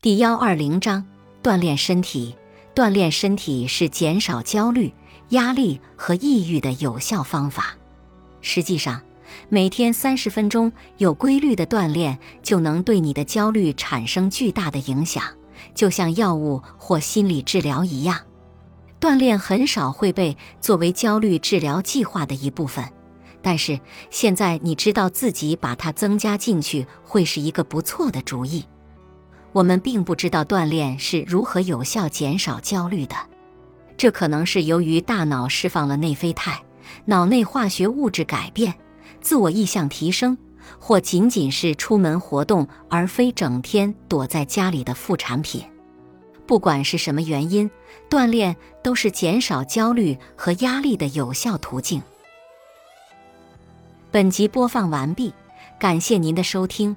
第幺二零章锻炼身体。锻炼身体是减少焦虑、压力和抑郁的有效方法。实际上，每天三十分钟有规律的锻炼，就能对你的焦虑产生巨大的影响，就像药物或心理治疗一样。锻炼很少会被作为焦虑治疗计划的一部分，但是现在你知道自己把它增加进去会是一个不错的主意。我们并不知道锻炼是如何有效减少焦虑的，这可能是由于大脑释放了内啡肽，脑内化学物质改变，自我意向提升，或仅仅是出门活动而非整天躲在家里的副产品。不管是什么原因，锻炼都是减少焦虑和压力的有效途径。本集播放完毕，感谢您的收听，